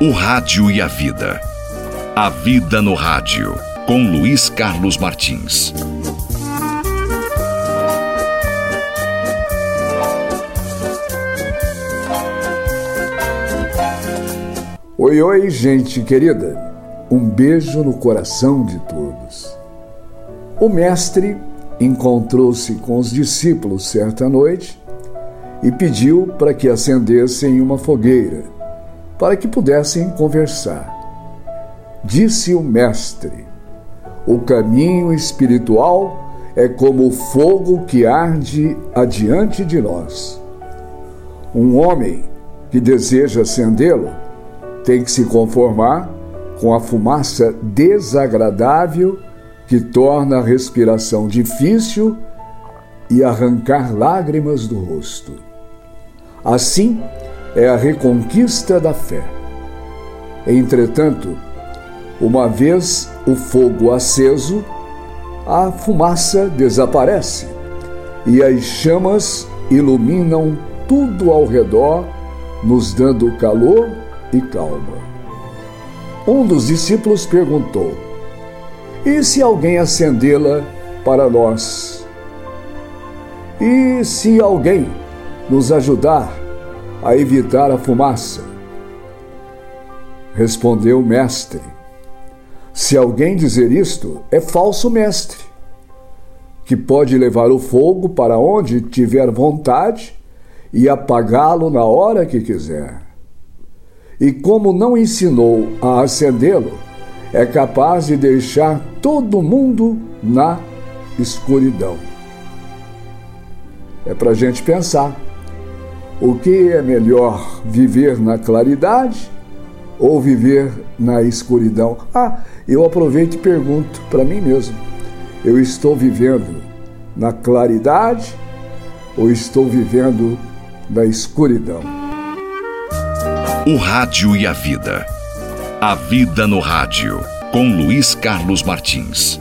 O Rádio e a Vida. A Vida no Rádio, com Luiz Carlos Martins. Oi, oi, gente querida. Um beijo no coração de todos. O Mestre encontrou-se com os discípulos certa noite e pediu para que acendessem uma fogueira para que pudessem conversar. Disse o Mestre: O caminho espiritual é como o fogo que arde adiante de nós. Um homem que deseja acendê-lo tem que se conformar com a fumaça desagradável que torna a respiração difícil e arrancar lágrimas do rosto. Assim, é a reconquista da fé. Entretanto, uma vez o fogo aceso, a fumaça desaparece e as chamas iluminam tudo ao redor, nos dando calor e calma. Um dos discípulos perguntou: E se alguém acendê-la para nós? E se alguém nos ajudar a evitar a fumaça. Respondeu o mestre: Se alguém dizer isto, é falso mestre, que pode levar o fogo para onde tiver vontade e apagá-lo na hora que quiser. E como não ensinou a acendê-lo, é capaz de deixar todo mundo na escuridão. É para a gente pensar. O que é melhor, viver na claridade ou viver na escuridão? Ah, eu aproveito e pergunto para mim mesmo: eu estou vivendo na claridade ou estou vivendo na escuridão? O Rádio e a Vida. A Vida no Rádio, com Luiz Carlos Martins.